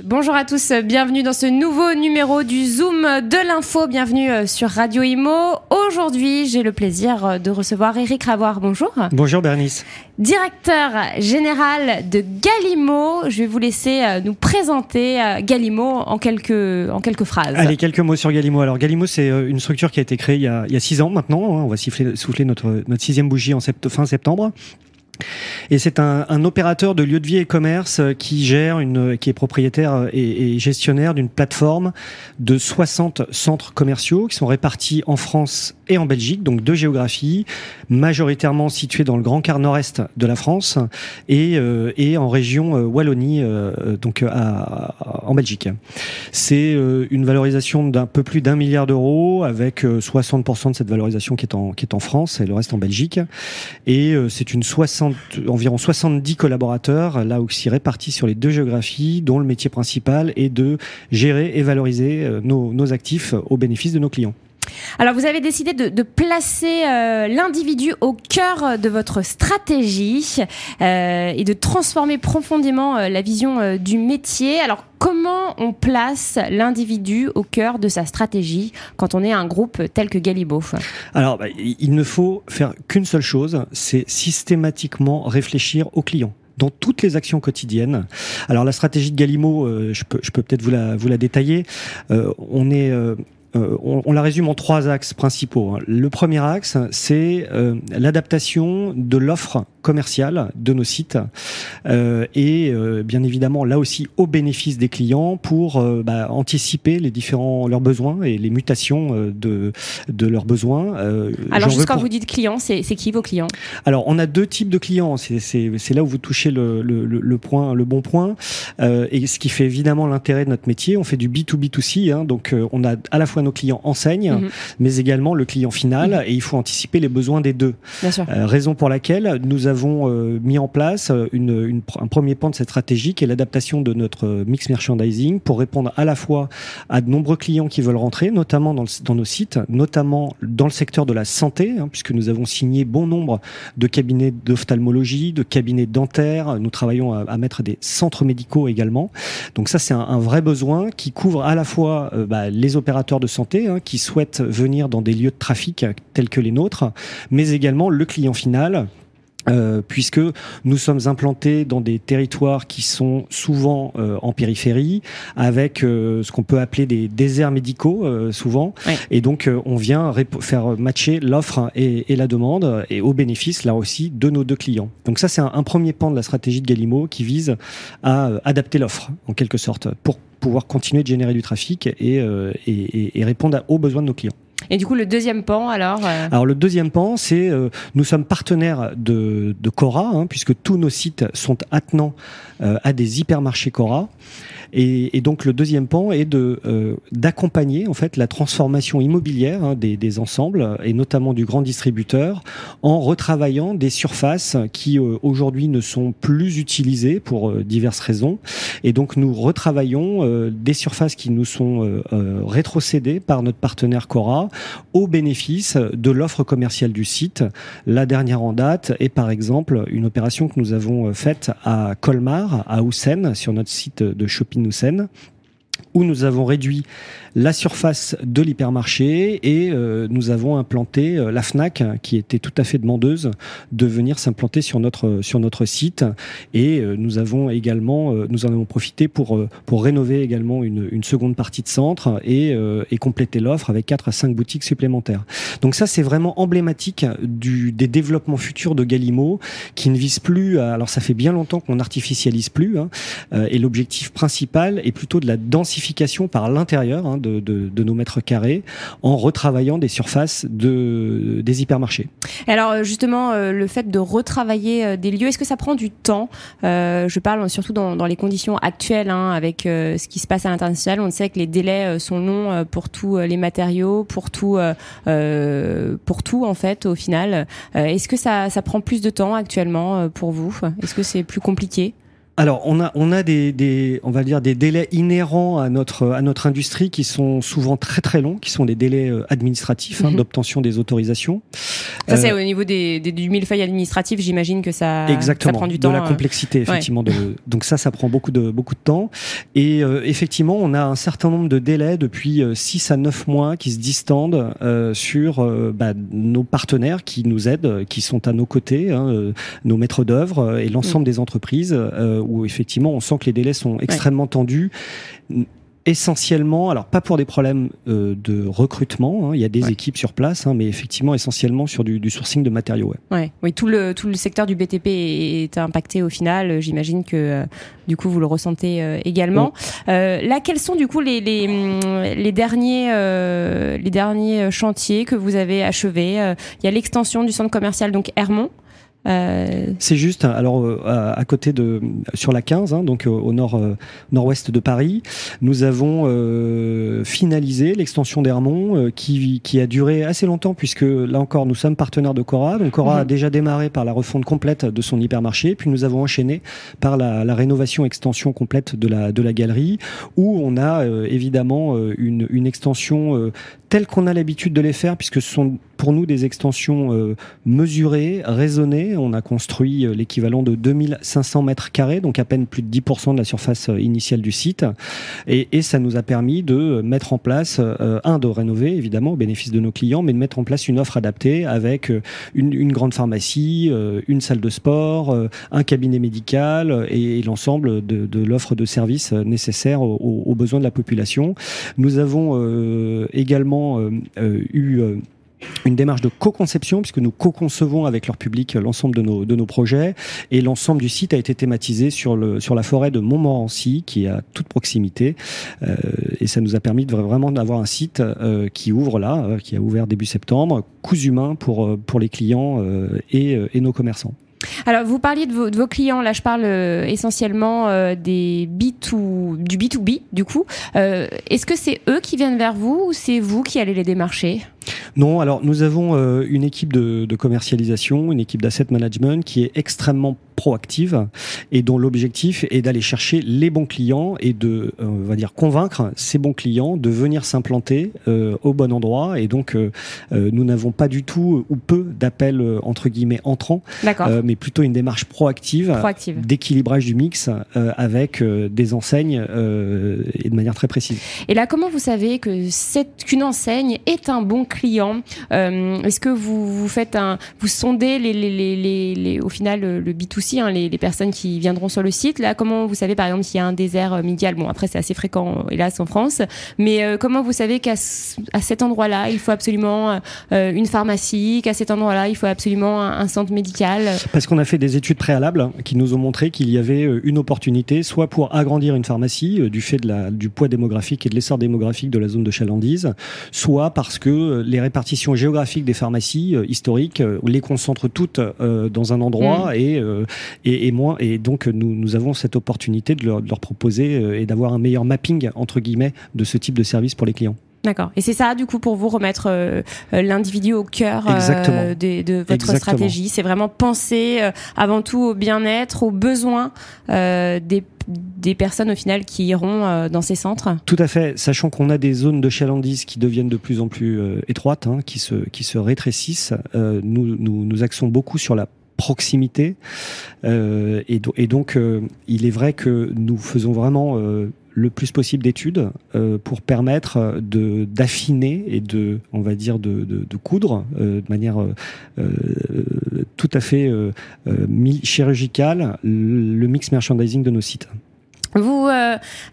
Bonjour à tous, bienvenue dans ce nouveau numéro du Zoom de l'info, bienvenue euh, sur Radio Imo. Aujourd'hui, j'ai le plaisir euh, de recevoir Eric Ravoir. Bonjour. Bonjour Bernice. Directeur général de Galimo. Je vais vous laisser euh, nous présenter Galimo en quelques, en quelques phrases. Allez, quelques mots sur Galimo. Alors Galimo, c'est une structure qui a été créée il y a, il y a six ans maintenant. Hein. On va siffler, souffler notre, notre sixième bougie en fin septembre. Et c'est un, opérateur de lieux de vie et commerce euh, qui gère une, qui est propriétaire euh, et, et gestionnaire d'une plateforme de 60 centres commerciaux qui sont répartis en France et en Belgique, donc deux géographies, majoritairement situées dans le grand quart nord-est de la France et, euh, et en région Wallonie, donc à, en Belgique. C'est une valorisation d'un peu plus d'un milliard d'euros avec 60% de cette valorisation qui est en, qui est en France et le reste en Belgique. Et c'est une 60 environ 70 collaborateurs, là aussi répartis sur les deux géographies, dont le métier principal est de gérer et valoriser euh, nos actifs au bénéfice de nos clients. Alors vous avez décidé de, placer euh, l'individu au cœur de votre stratégie euh, et de transformer profondément euh, la vision euh, du métier. Alors comment on place l'individu au cœur de sa stratégie quand on est un groupe tel que Galibo Alors bah, il ne faut faire qu'une seule chose, c'est systématiquement réfléchir au client dans toutes les actions quotidiennes. Alors la stratégie de Galimo, euh, je peux, peut-être vous la, détailler. Euh, on est euh, euh, on, la résume en trois axes principaux. Hein. Le premier axe, c'est euh, l'adaptation de l'offre commerciale de nos sites euh, et bien évidemment là aussi au bénéfice des clients pour bah, anticiper les différents leurs besoins et les mutations de de leurs besoins. Alors juste quand vous dites clients, c'est qui vos clients? Alors on a deux types de clients. C'est là où vous touchez le, le, le, point le bon point et ce qui fait évidemment l'intérêt de notre métier. On fait du B2B2C, hein, donc on a à la fois nos clients enseignent, mhm. mais également le client final, mhm. et il faut anticiper les besoins des deux. Euh, raison pour laquelle nous avons euh, mis en place une, un premier pan de cette stratégie qui est l'adaptation de notre mix merchandising pour répondre à la fois à de nombreux clients qui veulent rentrer, notamment dans, dans nos sites, notamment dans le secteur de la santé, hein, puisque nous avons signé bon nombre de cabinets d'ophtalmologie, de cabinets dentaires. Nous travaillons à, mettre des centres médicaux également. Donc ça, c'est un, vrai besoin qui couvre à la fois euh, bah, les opérateurs de santé hein, qui souhaitent venir dans des lieux de trafic tels que les nôtres, mais également le client final euh, puisque nous sommes implantés dans des territoires qui sont souvent euh, en périphérie, avec euh, ce qu'on peut appeler des déserts médicaux souvent, et donc on vient faire matcher l'offre et, et, la demande, et au bénéfice là aussi de nos deux clients. Donc ça c'est un, un, premier pan de la stratégie de Galimo qui vise à adapter l'offre en quelque sorte pour pouvoir continuer de générer du trafic et, et, et répondre aux besoins de nos clients. Et du coup, le deuxième pan, alors euh Alors, le deuxième pan, c'est euh, nous sommes partenaires de, de Cora, hein, puisque tous nos sites sont attenants euh, à des hypermarchés Cora. Et, et, donc le deuxième pan est de euh, d'accompagner en fait la transformation immobilière hein, des, des, ensembles et notamment du grand distributeur en retravaillant des surfaces qui euh, aujourd'hui ne sont plus utilisées pour diverses raisons. Et donc nous retravaillons des surfaces qui nous sont rétrocédées par notre partenaire Cora au bénéfice de l'offre commerciale du site. La dernière en date est par exemple une opération que nous avons faite à Colmar, à Houssen, sur notre site de shopping Nussen où nous avons réduit la surface de l'hypermarché et euh, nous avons implanté euh, la Fnac qui était tout à fait demandeuse de venir s'implanter sur notre sur notre site et euh, nous avons également nous en avons profité pour pour rénover également une, une seconde partie de centre et, et compléter l'offre avec quatre à cinq boutiques supplémentaires. Donc ça c'est vraiment emblématique du des développements futurs de Galimo qui ne visent plus à, alors ça fait bien longtemps qu'on n'artificialise plus hein, et l'objectif principal est plutôt de la densification par l'intérieur hein, de, nos mètres carrés en retravaillant des surfaces de, des hypermarchés. Alors euh, justement, euh, le fait de retravailler euh, des lieux, est-ce que ça prend du temps? Je parle surtout dans, les conditions actuelles, hein, avec ce qui se passe à l'international. On sait que les délais sont longs pour tous les matériaux, pour tout, pour tout en fait au final. est-ce que ça, ça prend plus de temps actuellement pour vous? Est-ce que c'est plus compliqué? Alors, on a, on a des, des, on va dire des délais inhérents à notre, à notre industrie qui sont souvent très très longs, qui sont des délais euh, administratifs hein, Mhm. d'obtention des autorisations. Ça, c'est Euh, au niveau des, des- du millefeuille administratif, j'imagine que ça, ça Exactement, prend du temps. de la euh. complexité effectivement. De, donc ça, ça prend beaucoup de beaucoup de temps. Et euh, effectivement, on a un certain nombre de délais depuis 6 à 9 mois qui se distendent euh, sur euh, bah, nos partenaires qui nous aident, euh, qui sont à nos côtés, hein, euh, nos maîtres d'œuvre euh, et l'ensemble des entreprises euh, où effectivement on sent que les délais sont extrêmement tendus. Essentiellement, alors pas pour des problèmes euh, de recrutement, hein, il y a des Ouais. équipes sur place, hein, mais effectivement essentiellement sur du, du sourcing de matériaux. ouais. Ouais. Oui, tout le, tout le secteur du BTP est, impacté au final. J'imagine que euh, du coup vous le ressentez euh, également. Euh, là, quels sont du coup les, les, les derniers euh, les derniers chantiers que vous avez achevés? Euh, Il y a l'extension du centre commercial donc Hermont. Euh, C'est juste, alors euh, à, à côté de sur la 15, hein, donc euh, au nord nord-ouest de Paris, nous avons euh, finalisé l'extension d'Hermont qui, qui a duré assez longtemps puisque là encore nous sommes partenaires de Cora. Donc Cora a déjà démarré par la refonte complète de son hypermarché, puis nous avons enchaîné par la, la rénovation extension complète de la de la galerie où on a euh, évidemment une, une extension euh, telle qu'on a l'habitude de les faire puisque ce sont pour nous des extensions euh, mesurées, raisonnées. On a construit euh, l'équivalent de 2500 mètres carrés, donc à peine plus de 10% de la surface euh, initiale du site. Et, ça nous a permis de mettre en place, euh, un, de rénover évidemment au bénéfice de nos clients, mais de mettre en place une offre adaptée avec euh, une, grande pharmacie, euh, une salle de sport, euh, un cabinet médical euh, et, l'ensemble de, l'offre de services euh, nécessaires aux, aux- besoins de la population. Nous avons euh, également euh, euh, eu euh, une démarche de co-conception puisque nous co-concevons avec leur public l'ensemble de nos, de nos projets et l'ensemble du site a été thématisé sur, le, sur la forêt de Montmorency qui est à toute proximité Euh, et ça nous a permis de vraiment d'avoir un site euh, qui ouvre là, euh, qui a ouvert début septembre, cousu main pour, pour les clients et, et nos commerçants. Alors, vous parliez de vos, clients. Là, je parle essentiellement des B2, du B2B, du coup. Est-ce que c'est eux qui viennent vers vous ou c'est vous qui allez les démarcher? Non, alors nous avons euh, une équipe de, de commercialisation, une équipe d'asset management qui est extrêmement proactive et dont l'objectif est d'aller chercher les bons clients et de, euh, on va dire, convaincre ces bons clients de venir s'implanter euh, au bon endroit. Et donc, euh, nous n'avons pas du tout ou peu d'appels entre guillemets entrants, mais plutôt une démarche proactive. Proactive. d'équilibrage du mix avec des enseignes et de manière très précise. Et là, comment vous savez que cette qu'une enseigne est un bon client Est-ce que vous, vous faites un, vous sondez les, les, les, les, les- au final le, le B2C, hein, les, les personnes qui viendront sur le site. Là, comment vous savez par exemple s'il y a un désert euh, médial Bon, après c'est assez fréquent hélas en France, mais euh, comment vous savez qu'à à cet endroit-là il faut absolument euh, une pharmacie, qu'à cet endroit-là il faut absolument un, un centre médical? Parce qu'on a fait des études préalables qui nous ont montré qu'il y avait euh, une opportunité, soit pour agrandir une pharmacie euh, du fait de la, du poids démographique et de l'essor démographique de la zone de chalandise, soit parce que euh, les répartitions géographiques des pharmacies euh, historiques euh, les concentrent toutes euh, dans un endroit et, euh, et, et moins. Et donc nous, nous avons cette opportunité de leur, de leur proposer euh, et d'avoir un meilleur mapping entre guillemets de ce type de service pour les clients. D'accord. Et c'est ça, du coup, pour vous remettre euh, euh, l'individu au cœur euh, de votre Exactement. stratégie. C'est vraiment penser euh, avant tout au bien-être, aux besoins des, des personnes au final qui iront euh, dans ces centres. Tout à fait, sachant qu'on a des zones de chalandise qui deviennent de plus en plus euh, étroites, hein, qui, se, qui se rétrécissent, euh, nous, nous, nous axons beaucoup sur la proximité. Euh, et, do- et donc, euh, il est vrai que nous faisons vraiment euh, le plus possible d'études pour permettre de d'affiner et de, on va dire, de, coudre de manière tout à fait chirurgicale le mix merchandising de nos sites. Vous,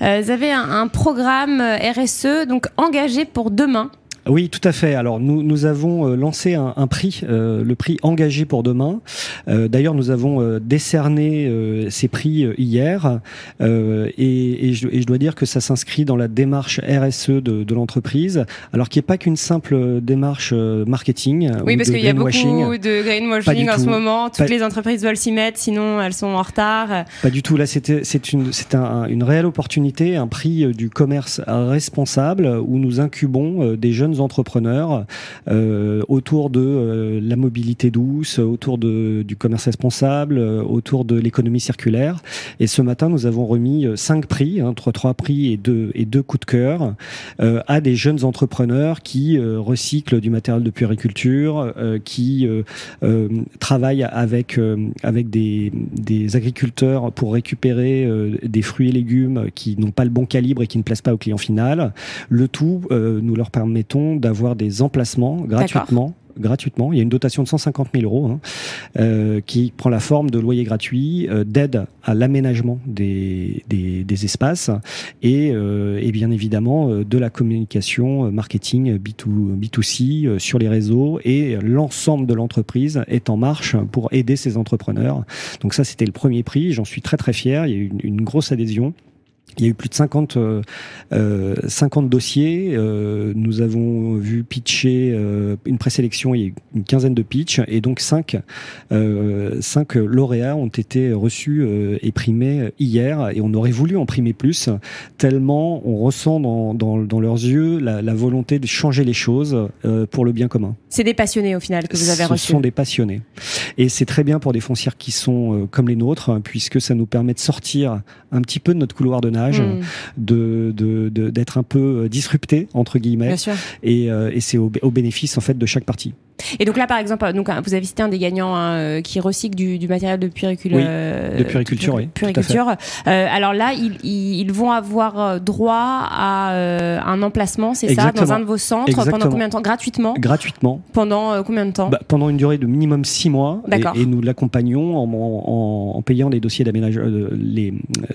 avez un, un programme RSE, donc engagé pour demain. Oui, tout à fait. Alors nous, nous avons euh, lancé un, un prix, euh, le prix engagé pour demain. Euh, D'ailleurs, nous avons euh, décerné euh, ces prix euh, hier, Euh, et, et je, et je dois dire que ça s'inscrit dans la démarche RSE de, de l'entreprise, alors qui n'est pas qu'une simple démarche marketing. Oui, ou parce qu'il y a beaucoup de greenwashing en ce tout. moment. Toutes Pas- les entreprises veulent s'y mettre, sinon elles sont en retard. Pas du tout. Là, c'est une un- un- une réelle opportunité, un prix du commerce responsable où nous incubons des jeunes entrepreneurs autour de la mobilité douce, autour de, du commerce responsable, autour de l'économie circulaire. Et ce matin, nous avons remis cinq prix, hein, trois, prix et deux, et deux coups de cœur à des jeunes entrepreneurs qui recyclent du matériel de puériculture, qui travaillent avec, avec des, des agriculteurs pour récupérer des fruits et légumes qui n'ont pas le bon calibre et qui ne plaisent pas au client final. Le tout, euh, nous leur permettons d'avoir des emplacements gratuitement gratuitement. Il y a une dotation de 150 000 euros hein, euh, qui prend la forme de loyer gratuit, euh, d'aide à l'aménagement des, des, des, espaces et, euh, et, bien évidemment euh, de la communication marketing B2, B2C sur les réseaux et l'ensemble de l'entreprise est en marche pour aider ces entrepreneurs. Donc ça, c'était le premier prix. J'en suis très très fier. Il y a eu une, une grosse adhésion. Il y a eu plus de 50, euh, 50 euh, dossiers. Euh, nous avons vu pitcher euh, une présélection, il y a eu une quinzaine de pitchs, et donc 5, cinq lauréats ont été reçus et primés hier, et on aurait voulu en primer plus, tellement on ressent dans, dans, dans leurs yeux la, la, volonté de changer les choses pour le bien commun. C'est des passionnés au final que vous avez reçus. Ce sont des passionnés. Et c'est très bien pour des foncières qui sont comme les nôtres, puisque ça nous permet de sortir un petit peu de notre couloir de nage, mm. de d'être de, un peu euh, disrupté entre guillemets, et, euh, et c'est au, au, bénéfice en fait de chaque partie. Et donc là, par exemple, donc vous avez cité un des gagnants hein, euh, qui recycle du, du, matériel de puéricule, oui, de puériculture, oui. Puériculture. Euh, alors là, ils, ils, vont avoir droit à euh, un emplacement, c'est ça, dans un de vos centres Exactement. pendant combien de temps? Gratuitement? Gratuitement. Pendant combien de temps? Bah, Pendant une durée de minimum six mois. Et, et, nous l'accompagnons en, en, en, payant les dossiers d'aménagement,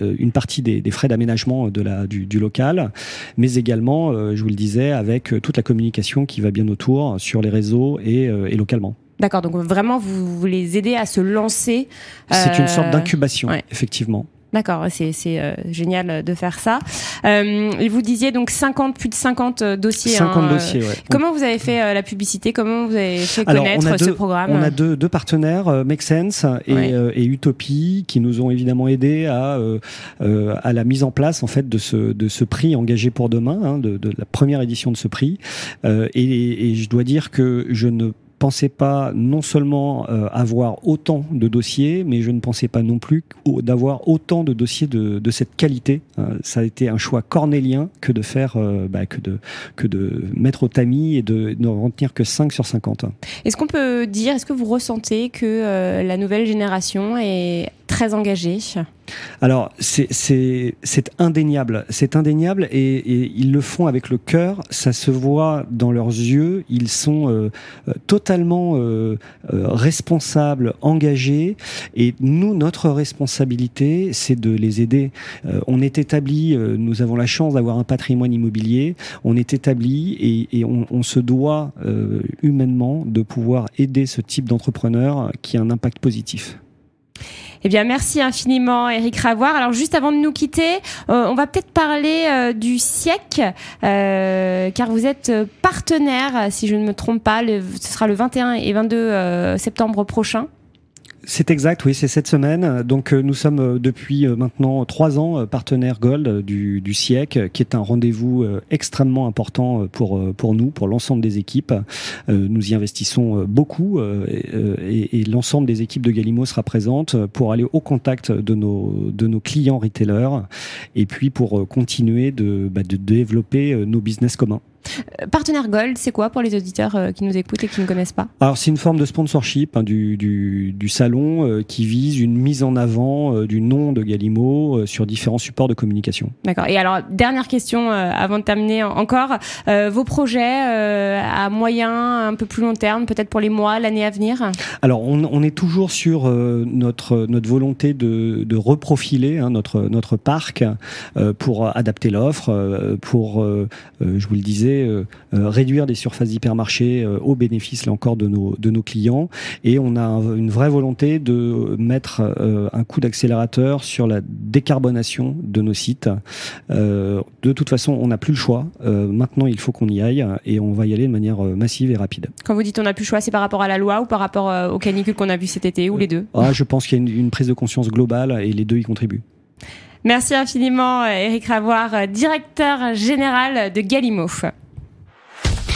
une partie des, des frais d'aménagement de la du, du, local, mais également, je vous le disais, avec toute la communication qui va bien autour sur les réseaux et euh, et, localement. D'accord, donc vraiment vous, vous les aidez à se lancer. C'est une sorte euh, d'incubation, ouais. effectivement. D'accord, c'est euh, génial de faire ça. Euh, vous disiez donc 50, plus de 50 dossiers. 50 hein, dossiers, ouais. Comment vous avez fait euh, la publicité? Comment vous avez fait connaître ce programme? On a deux, deux partenaires, euh, Make Sense et, ouais. et, Utopie, qui nous ont évidemment aidé à, à la mise en place en fait de ce, de ce prix engagé pour demain, hein, de, de, la première édition de ce prix. Et, et je dois dire que je ne pensais pas non seulement euh, avoir autant de dossiers, mais je ne pensais pas non plus d'avoir autant de dossiers de, cette qualité. Euh, ça a été un choix cornélien que de faire, euh, bah, que de mettre au tamis et de ne retenir que 5 sur 50. Est-ce qu'on peut dire, est-ce que vous ressentez que la nouvelle génération est très engagée alors, c'est indéniable. C'est indéniable et, ils le font avec le cœur. Ça se voit dans leurs yeux. Ils sont euh, totalement euh, euh, responsables, engagés. Et nous, notre responsabilité, c'est de les aider. Euh, on est établi, euh, nous avons la chance d'avoir un patrimoine immobilier. On est établi et, on, se doit euh, humainement de pouvoir aider ce type d'entrepreneur qui a un impact positif. Eh bien, merci infiniment, Eric Ravoire. Alors, juste avant de nous quitter, euh, on va peut-être parler euh, du SIEC, euh, car vous êtes partenaire, si je ne me trompe pas, le, ce sera le 21 et 22 septembre prochain. C'est exact, oui, c'est cette semaine. Donc nous sommes depuis maintenant trois ans partenaires Gold du, du SIEC, qui est un rendez-vous extrêmement important pour pour nous, pour l'ensemble des équipes. Nous y investissons beaucoup et, et l'ensemble des équipes de Galimo sera présente pour aller au contact de nos de nos clients retailers et puis pour continuer de, bah, de développer nos business communs. Partenaire Gold, c'est quoi pour les auditeurs euh, qui nous écoutent et qui ne connaissent pas Alors c'est une forme de sponsorship hein, du, du, du, salon euh, qui vise une mise en avant euh, du nom de Galimo euh, sur différents supports de communication. D'accord. Et alors dernière question euh, avant de terminer encore, vos projets à moyen, un peu plus long terme, peut-être pour les mois, l'année à venir Alors on, on, est toujours sur notre notre volonté de, de reprofiler hein, notre notre parc pour adapter l'offre, pour je vous le disais euh, euh, réduire des surfaces d'hypermarché euh, au bénéfice là encore de nos de nos clients et on a un, une vraie volonté de mettre un coup d'accélérateur sur la décarbonation de nos sites. De toute façon, on n'a plus le choix. maintenant, il faut qu'on y aille et on va y aller de manière massive et rapide. Quand vous dites on n'a plus le choix, c'est par rapport à la loi ou par rapport aux canicules qu'on a vu cet été ou les deux? Ah, Je pense qu'il y a une, une prise de conscience globale et les deux y contribuent. Merci infiniment, Eric Ravoire, directeur général de Galimo.